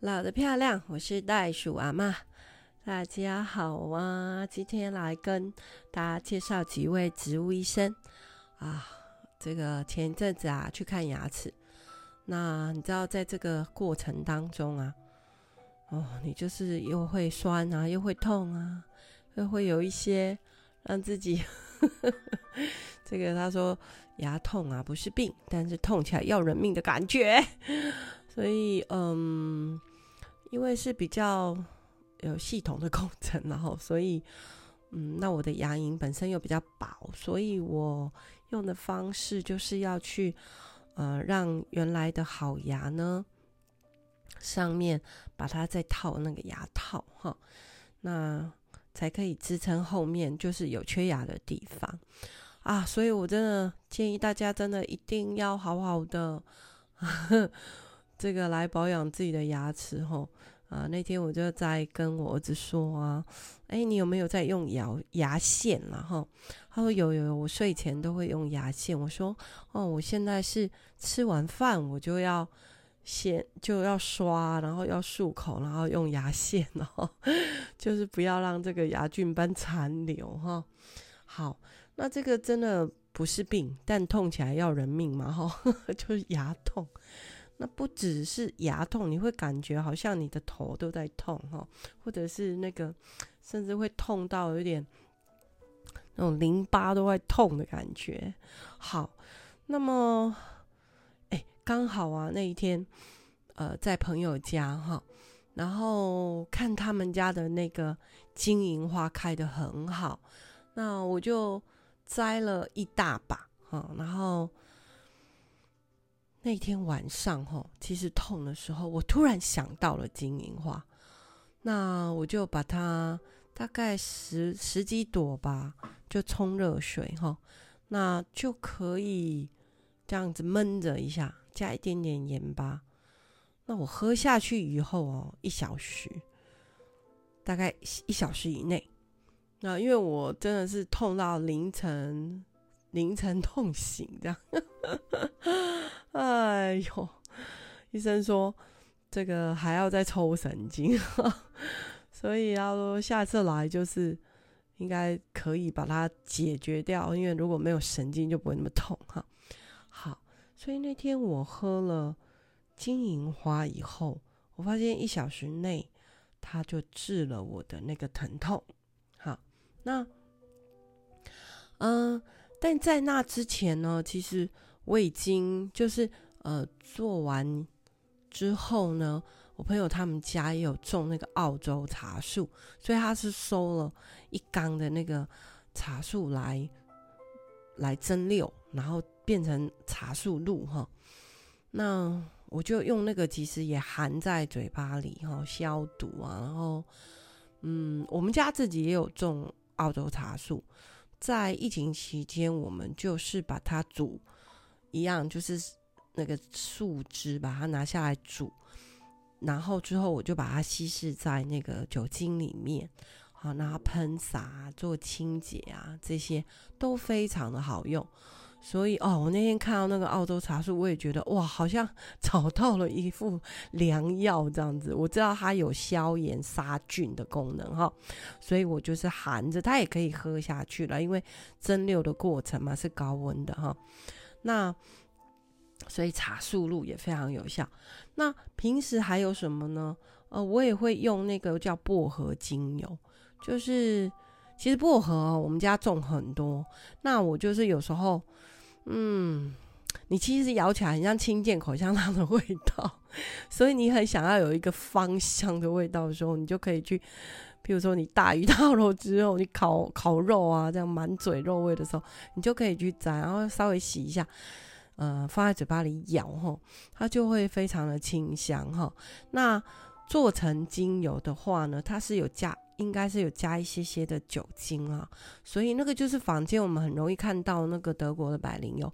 老的漂亮，我是袋鼠阿妈。大家好啊，今天来跟大家介绍几位植物医生啊。这个前一阵子啊去看牙齿，那你知道在这个过程当中啊，哦，你就是又会酸啊，又会痛啊，又会有一些让自己 这个他说牙痛啊不是病，但是痛起来要人命的感觉。所以嗯，因为是比较。有系统的工程，然后所以，嗯，那我的牙龈本身又比较薄，所以我用的方式就是要去，呃，让原来的好牙呢，上面把它再套那个牙套哈，那才可以支撑后面就是有缺牙的地方啊，所以我真的建议大家真的一定要好好的这个来保养自己的牙齿哈。啊，那天我就在跟我儿子说啊，哎，你有没有在用牙牙线然后他说有有有，我睡前都会用牙线。我说哦，我现在是吃完饭我就要先就要刷，然后要漱口，然后用牙线，然 后就是不要让这个牙菌斑残留哈。好，那这个真的不是病，但痛起来要人命嘛哈，就是牙痛。那不只是牙痛，你会感觉好像你的头都在痛哈，或者是那个甚至会痛到有点那种淋巴都在痛的感觉。好，那么哎，刚好啊那一天呃在朋友家哈，然后看他们家的那个金银花开得很好，那我就摘了一大把哈，然后。那天晚上哈，其实痛的时候，我突然想到了金银花，那我就把它大概十十几朵吧，就冲热水哈，那就可以这样子闷着一下，加一点点盐巴。那我喝下去以后哦，一小时，大概一小时以内，那因为我真的是痛到凌晨。凌晨痛醒这样，哎呦！医生说这个还要再抽神经，所以他说下次来就是应该可以把它解决掉，因为如果没有神经就不会那么痛哈。好，所以那天我喝了金银花以后，我发现一小时内它就治了我的那个疼痛。好，那嗯。但在那之前呢，其实我已经就是呃做完之后呢，我朋友他们家也有种那个澳洲茶树，所以他是收了一缸的那个茶树来来蒸馏，然后变成茶树露哈。那我就用那个，其实也含在嘴巴里哈，消毒啊。然后嗯，我们家自己也有种澳洲茶树。在疫情期间，我们就是把它煮一样，就是那个树枝，把它拿下来煮，然后之后我就把它稀释在那个酒精里面，好，然后喷洒做清洁啊，这些都非常的好用。所以哦，我那天看到那个澳洲茶树，我也觉得哇，好像 找到了一副 良药这样子。我知道它有消炎杀菌的功能哈，所以我就是含着它也可以喝下去了，因为蒸馏的过程嘛是高温的哈。那所以茶树露也非常有效。那平时还有什么呢？呃，我也会用那个叫薄荷精油，就是其实薄荷哦，我们家种很多。那我就是有时候。嗯，你其实咬起来很像清健口香糖的味道，所以你很想要有一个芳香的味道的时候，你就可以去，比如说你大鱼大肉之后，你烤烤肉啊，这样满嘴肉味的时候，你就可以去摘，然后稍微洗一下，呃，放在嘴巴里咬哈，它就会非常的清香哈。那做成精油的话呢，它是有加。应该是有加一些些的酒精啊，所以那个就是房间我们很容易看到那个德国的百灵油，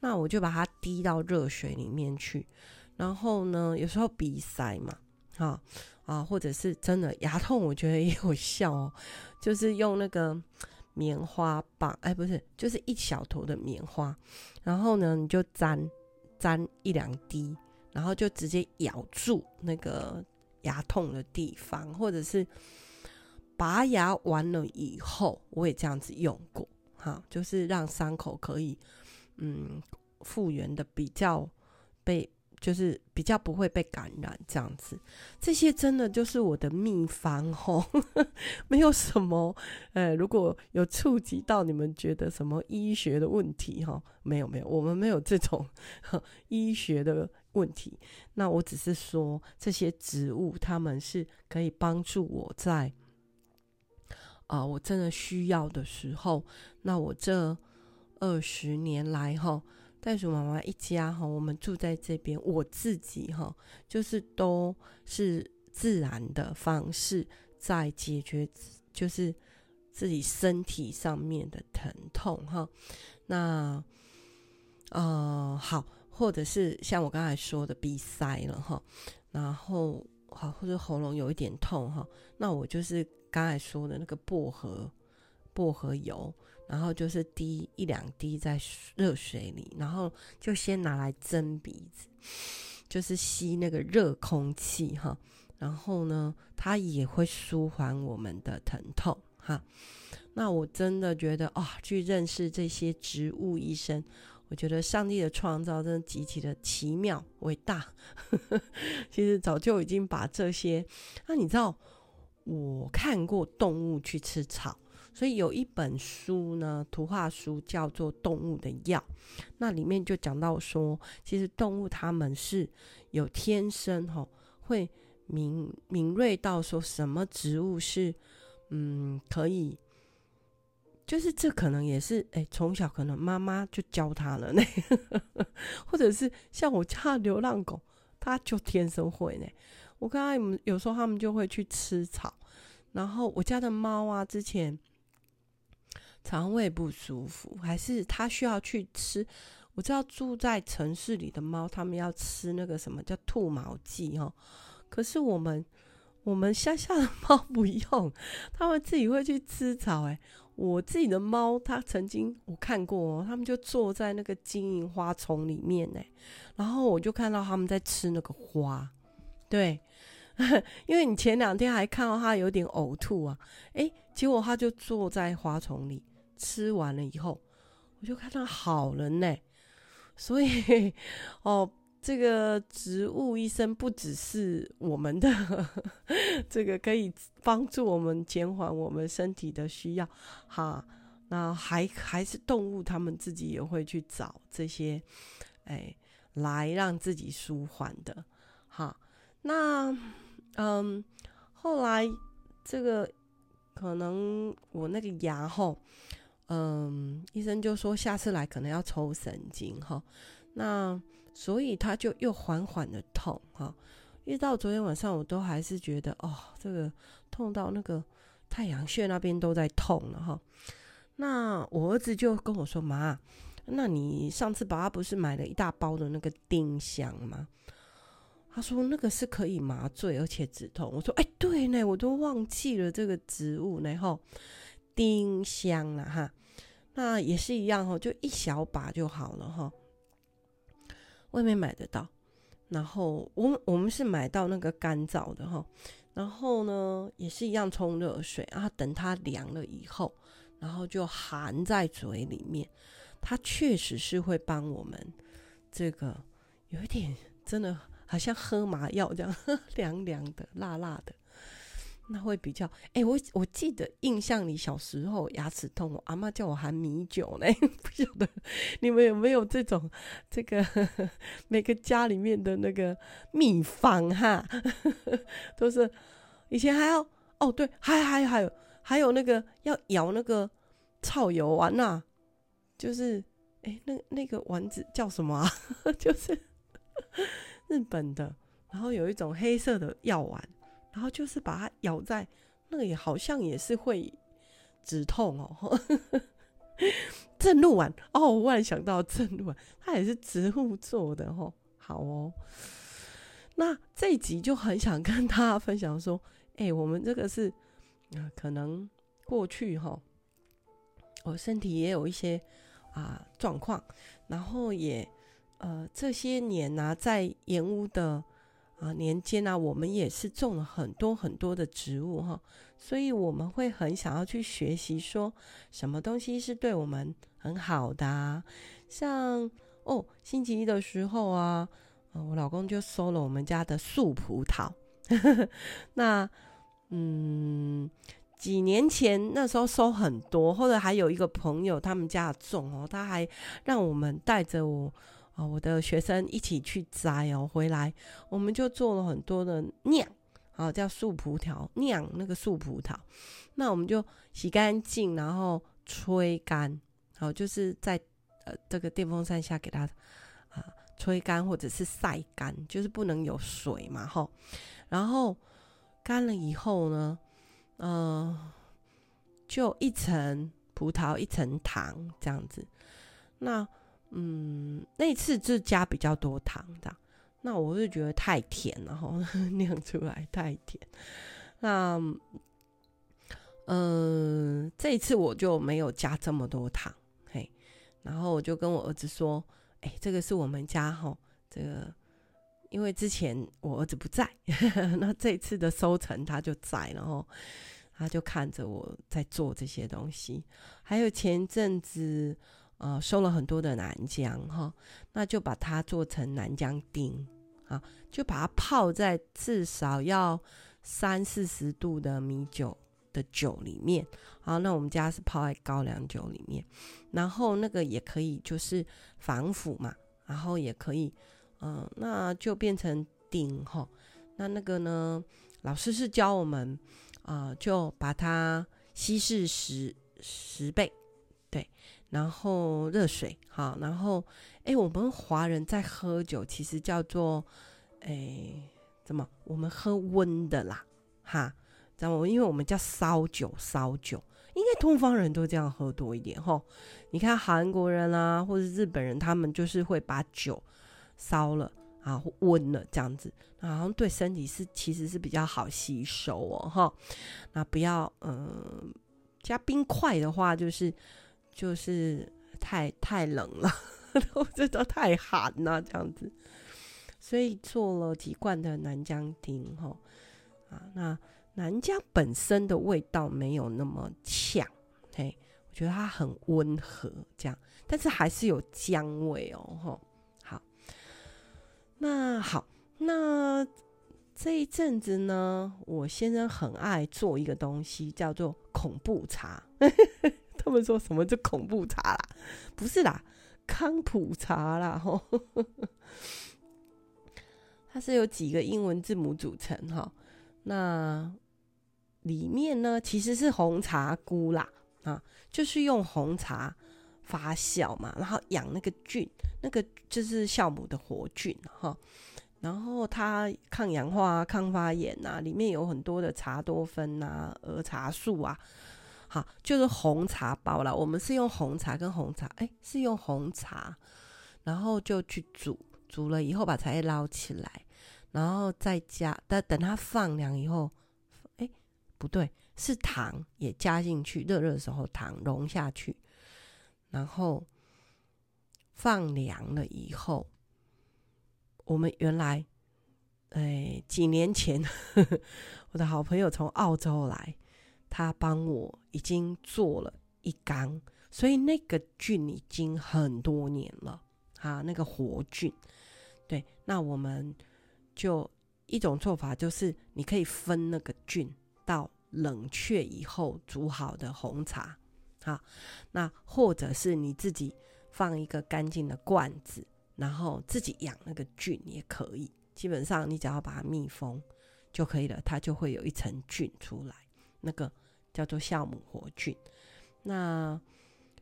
那我就把它滴到热水里面去，然后呢，有时候鼻塞嘛，啊啊，或者是真的牙痛，我觉得也有效哦，就是用那个棉花棒，哎，不是，就是一小坨的棉花，然后呢，你就沾沾一两滴，然后就直接咬住那个。牙痛的地方，或者是拔牙完了以后，我也这样子用过，哈，就是让伤口可以嗯复原的比较被。就是比较不会被感染这样子，这些真的就是我的秘方吼，没有什么，呃，如果有触及到你们觉得什么医学的问题哈，没有没有，我们没有这种 医学的问题。那我只是说这些植物，它们是可以帮助我在啊、我真的需要的时候。那我这二十年来哈。袋鼠妈妈一家哈，我们住在这边，我自己哈，就是都是自然的方式在解决，就是自己身体上面的疼痛哈。那呃好，或者是像我刚才说的鼻塞了哈，然后好或者喉咙有一点痛哈，那我就是刚才说的那个薄荷薄荷油。然后就是滴一两滴在热水里，然后就先拿来蒸鼻子，就是吸那个热空气哈。然后呢，它也会舒缓我们的疼痛哈。那我真的觉得啊、去认识这些植物医生，我觉得上帝的创造真的极其的奇妙伟大。其实早就已经把这些，那你知道，我看过动物去吃草。所以有一本书呢，图画书叫做《动物的药》，那里面就讲到说，其实动物它们是有天生吼，会敏敏锐到说什么植物是嗯可以，就是这可能也是哎从小可能妈妈就教他了呢，或者是像我家流浪狗，它就天生会呢。我看他们有时候他们就会去吃草，然后我家的猫啊之前。肠胃不舒服，还是它需要去吃？我知道住在城市里的猫，它们要吃那个什么叫兔毛剂哦。可是我们我们乡下的猫不用，它们自己会去吃草。诶，我自己的猫，它曾经我看过哦，它们就坐在那个金银花丛里面诶，然后我就看到它们在吃那个花。对，因为你前两天还看到他有点呕吐啊，诶，结果他就坐在花丛里。吃完了以后，我就看到好了呢。所以 哦，这个植物医生不只是我们的 这个可以帮助我们减缓我们身体的需要哈，那还还是动物，他们自己也会去找这些哎来让自己舒缓的。那嗯，后来这个可能我那个牙后。嗯，医生就说下次来可能要抽神经哈，那所以他就又缓缓的痛哈，一直到昨天晚上我都还是觉得哦，这个痛到那个太阳穴那边都在痛了哈。那我儿子就跟我说妈，那你上次爸爸不是买了一大包的那个丁香吗？他说那个是可以麻醉而且止痛。我说哎，对呢，我都忘记了这个植物呢哈，丁香了哈。那也是一样哈，就一小把就好了哈。外面买得到，然后我我们是买到那个干燥的哈。然后呢，也是一样冲热水啊，等它凉了以后，然后就含在嘴里面。它确实是会帮我们这个有一点真的好像喝麻药这样，凉凉的、辣辣的。那会比较哎、我我记得印象里小时候牙齿痛，我阿嬷叫我含米酒呢。不晓得你们有没有这种这个 每个家里面的那个秘方哈，都是以前还要哦对，还还还有还有那个要咬那个草油丸呐、就是哎、那那个丸子叫什么啊？就是日本的，然后有一种黑色的药丸。然后就是把它咬在那个，也好像也是会止痛哦。正露丸哦，我忽然想到正露丸，它也是植物做的哦。好哦，那这一集就很想跟大家分享说，哎、我们这个是可能过去哈，我身体也有一些啊状况，然后也呃这些年呢、啊，在盐屋的。啊年间呢，我们也是种了很多很多的植物哈，所以我们会很想要去学习，说什么东西是对我们很好的。像哦，星期一的时候啊，我老公就收了我们家的树葡萄。那嗯，几年前那时候收很多，或者还有一个朋友他们家种哦，他还让我们带着我啊，我的学生一起去摘哦，回来我们就做了很多的酿啊，叫树葡萄酿那个树葡萄，那我们就洗干净，然后吹干，好，就是在呃这个电风扇下给它啊吹干或者是晒干，就是不能有水嘛，吼。然后干了以后呢，嗯、呃，就一层葡萄一层糖这样子。那嗯，那次就加比较多糖的，那我就觉得太甜了哈，酿出来太甜。那嗯、呃，这一次我就没有加这么多糖，嘿。然后我就跟我儿子说：“哎，这个是我们家哈，这个。”因为之前我儿子不在，那这一次的收成他就在，然后他就看着我在做这些东西。还有前阵子，呃，收了很多的南姜哈，那就把它做成南姜丁啊，就把它泡在至少要三四十度的米酒的酒里面。好，那我们家是泡在高粱酒里面，然后那个也可以就是防腐嘛，然后也可以。嗯，那就变成丁哈。那那个呢，老师是教我们啊、就把它稀释十十倍，对，然后热水好，然后哎，我们华人在喝酒其实叫做哎怎么？我们喝温的啦，哈，知道吗？因为我们叫烧酒，烧酒，应该东方人都这样喝多一点哈。你看韩国人啊，或者日本人，他们就是会把酒。烧了啊，温了这样子，好像对身体是其实是比较好吸收哦，哈。那不要嗯、加冰块的话，就是就是太太冷了，我觉得太寒了这样子。所以做了几罐的南姜丁哈啊，那南姜本身的味道没有那么呛，嘿，我觉得它很温和这样，但是还是有姜味哦，哈。好那好，那这一阵子呢，我先生很爱做一个东西，叫做恐怖茶。他们说什么叫恐怖茶啦？不是啦，康普茶啦。吼，它是有几个英文字母组成哈。那里面呢，其实是红茶菇啦，啊，就是用红茶发酵嘛，然后养那个菌。那个就是酵母的活菌哈，然后它抗氧化、抗发炎呐，里面有很多的茶多酚呐、儿茶素啊，好，就是红茶包了。我们是用红茶跟红茶，哎，是用红茶，然后就去煮，煮了以后把茶叶捞起来，然后再加，但等它放凉以后，哎，不对，是糖也加进去，热热的时候糖融下去，然后。放凉了以后，我们原来，哎，几年前呵呵，我的好朋友从澳洲来，他帮我已经做了一缸，所以那个菌已经很多年了啊，那个活菌。对，那我们就一种做法就是，你可以分那个菌到冷却以后煮好的红茶，好，那或者是你自己。放一个干净的罐子，然后自己养那个菌也可以。基本上你只要把它密封就可以了，它就会有一层菌出来，那个叫做酵母活菌，那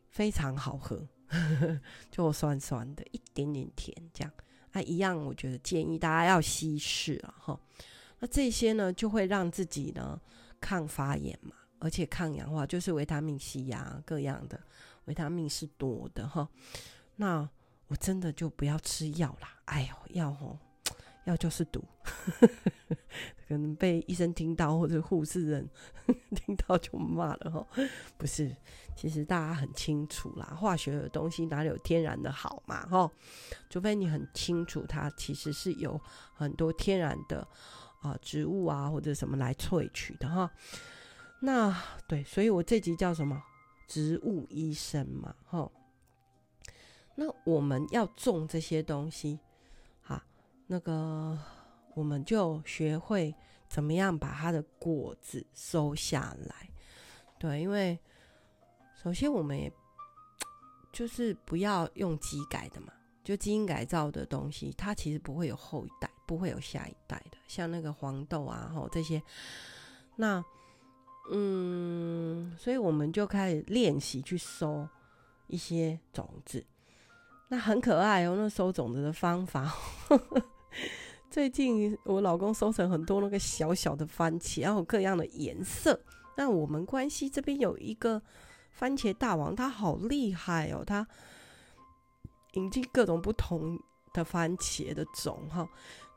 非常好喝，就酸酸的，一点点甜，这样啊一样。我觉得建议大家要稀释了哈。那这些呢就会让自己呢抗发炎嘛，而且抗氧化，就是维他命 C 呀，各样的。维他命是多的哈，那我真的就不要吃药啦。哎呦，药哦，药就是毒，可能被医生听到或者护士人 听到就骂了哈。不是，其实大家很清楚啦，化学的东西哪里有天然的好嘛哈？除非你很清楚它其实是有很多天然的啊植物啊或者什么来萃取的哈。那对，所以我这集叫什么？植物医生嘛哈。那我们要种这些东西，哈，那个。我们就学会怎么样把它的果子收下来，对，因为首先我们也就是不要用基改的嘛，就基因改造的东西，它其实不会有后一代，不会有下一代的，像那个黄豆啊，吼这些，那嗯，所以我们就开始练习去收一些种子，那很可爱哦，那收种子的方法。最近我老公收成很多那个小小的番茄，然后各样的颜色。那我们关系这边有一个番茄大王，他好厉害哦，他引进各种不同的番茄的种哈。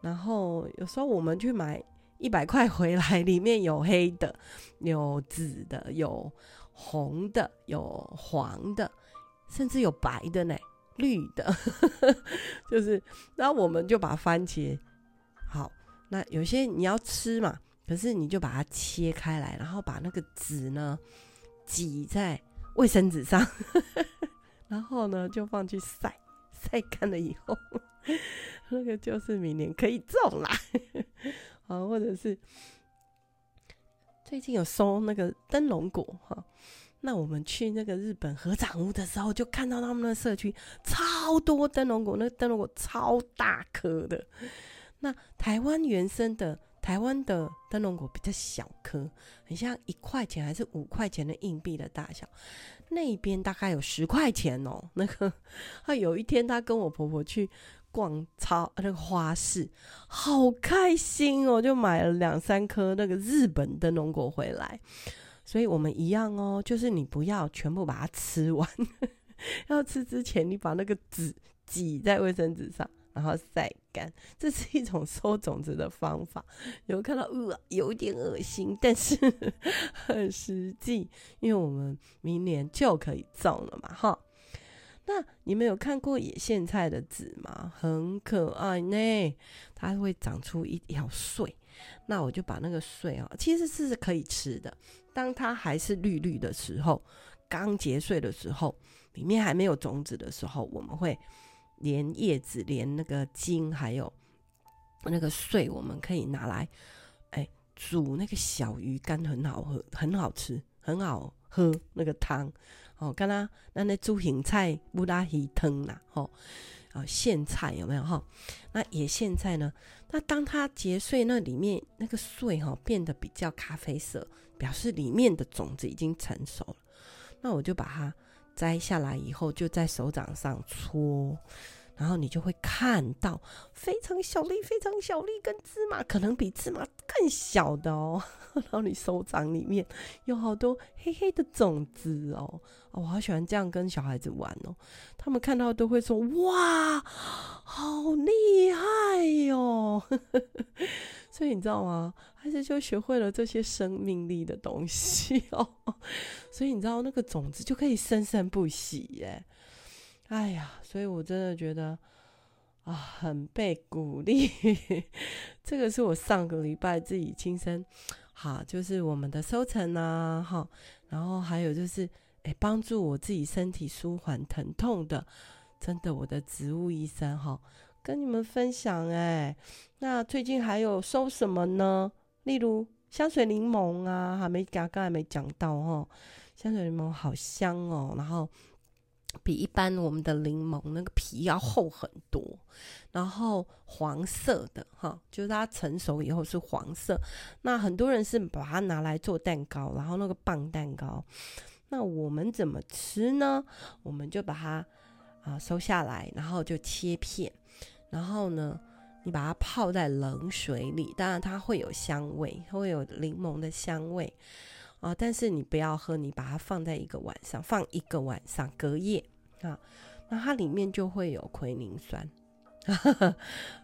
然后有时候我们去买一百块回来，里面有黑的，有紫的，有红的，有黄的，甚至有白的呢，绿的，就是。然后我们就把番茄。那有些你要吃嘛，可是你就把它切开来，然后把那个籽呢挤在卫生纸上，然后呢就放去晒，晒干了以后，那个就是明年可以种啦。啊，或者是最近有收那个灯笼果哈，那我们去那个日本合掌屋的时候，就看到他们的社区超多灯笼果，那个灯笼果超大颗的。那台湾原生的台湾的灯笼果比较小颗，很像一块钱还是五块钱的硬币的大小。那边大概有十块钱哦。那个，他有一天他跟我婆婆去逛超那个花市，好开心哦，就买了两三颗那个日本灯笼果回来。所以我们一样哦，就是你不要全部把它吃完，要吃之前你把那个纸挤在卫生纸上。然后晒干，这是一种收种子的方法。有看到，呃，有点恶心，但是 很实际，因为我们明年就可以种了嘛，哈。那你们有看过野苋菜的籽吗？很可爱呢，它会长出一条穗。那我就把那个穗啊，其实是可以吃的。当它还是绿绿的时候，刚结穗的时候，里面还没有种子的时候，我们会。连叶子、连那个茎，还有那个穗，我们可以拿来，哎、煮那个小鱼干，很好喝，很好吃，很好喝那个汤。哦，刚刚那那煮苋菜不拉鱼汤啦，哦，啊，苋菜有没有哈？那野苋菜呢？那当它结穗，那里面那个穗哈变得比较咖啡色，表示里面的种子已经成熟了。那我就把它。摘下来以后，就在手掌上搓，然后你就会看到非常小粒、非常小粒，跟芝麻可能比芝麻更小的哦。然后你手掌里面有好多黑黑的种子哦。我好喜欢这样跟小孩子玩哦。他们看到都会说：“哇，好厉害哟！” 所以你知道吗？还是就学会了这些生命力的东西哦。所以你知道那个种子就可以生生不息耶。哎呀，所以我真的觉得啊，很被鼓励。这个是我上个礼拜自己亲身，好，就是我们的收成啊，哈，然后还有就是，哎，帮助我自己身体舒缓疼痛的，真的，我的植物医生哈。跟你们分享哎，那最近还有收什么呢？例如香水柠檬啊，还没刚刚还没讲到哦。香水柠檬好香哦，然后比一般我们的柠檬那个皮要厚很多，然后黄色的哈，就是它成熟以后是黄色。那很多人是把它拿来做蛋糕，然后那个棒蛋糕。那我们怎么吃呢？我们就把它啊收下来，然后就切片。然后呢，你把它泡在冷水里，当然它会有香味，会有柠檬的香味啊。但是你不要喝，你把它放在一个晚上，放一个晚上，隔夜啊，那它里面就会有奎宁酸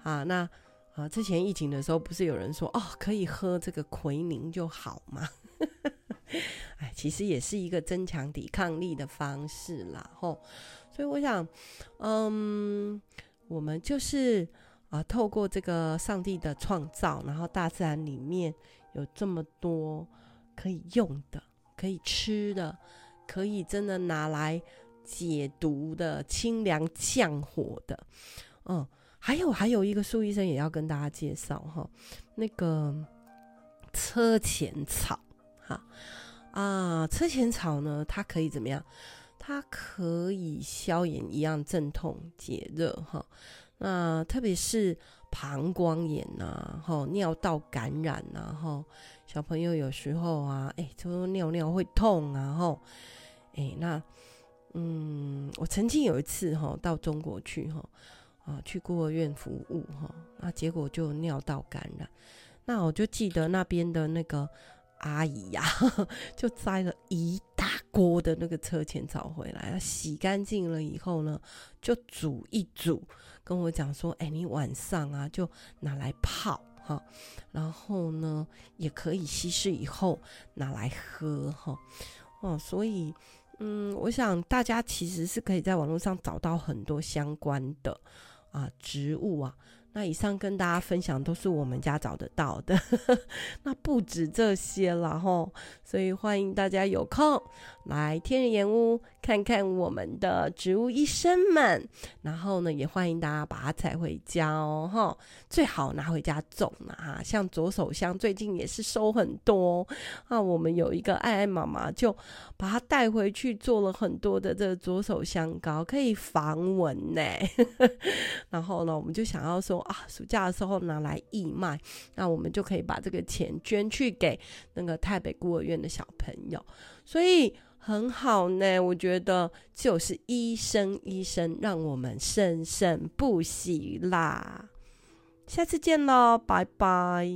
啊。那啊，之前疫情的时候，不是有人说哦，可以喝这个奎宁就好吗？哎，其实也是一个增强抵抗力的方式啦，吼。所以我想，嗯，我们就是啊，透过这个上帝的创造，然后大自然里面有这么多可以用的、可以吃的、可以真的拿来解毒的、清凉降火的，嗯。还有还有一个苏医生也要跟大家介绍哈，那个车前草哈啊，车前草呢，它可以怎么样？它可以消炎一样镇痛解热哈。那特别是膀胱炎呐、啊，哈尿道感染呐、啊，哈小朋友有时候啊，哎，就说尿尿会痛啊，哈，哎，那嗯，我曾经有一次哈到中国去哈。啊，去孤儿院服务哈，那结果就尿道感染。那我就记得那边的那个阿姨呀、啊，就摘了一大锅的那个车前草回来，洗干净了以后呢，就煮一煮，跟我讲说：“哎、你晚上啊就拿来泡哈，然后呢也可以稀释以后拿来喝哈。”哦，所以嗯，我想大家其实是可以在网络上找到很多相关的。啊，植物啊，那以上跟大家分享都是我们家找得到的，那不止这些了哈，所以欢迎大家有空来天人研屋看看我们的植物医生们，然后呢，也欢迎大家把它采回家哦，哈，最好拿回家种了哈，像左手香最近也是收很多啊，我们有一个爱爱妈妈就把它带回去做了很多的这个左手香膏，可以防蚊呢。然后呢，我们就想要说啊，暑假的时候拿来义卖，那我们就可以把这个钱捐去给那个台北孤儿院的小朋友，所以很好呢。我觉得就是医生，医生让我们生生不息啦。下次见喽，拜拜。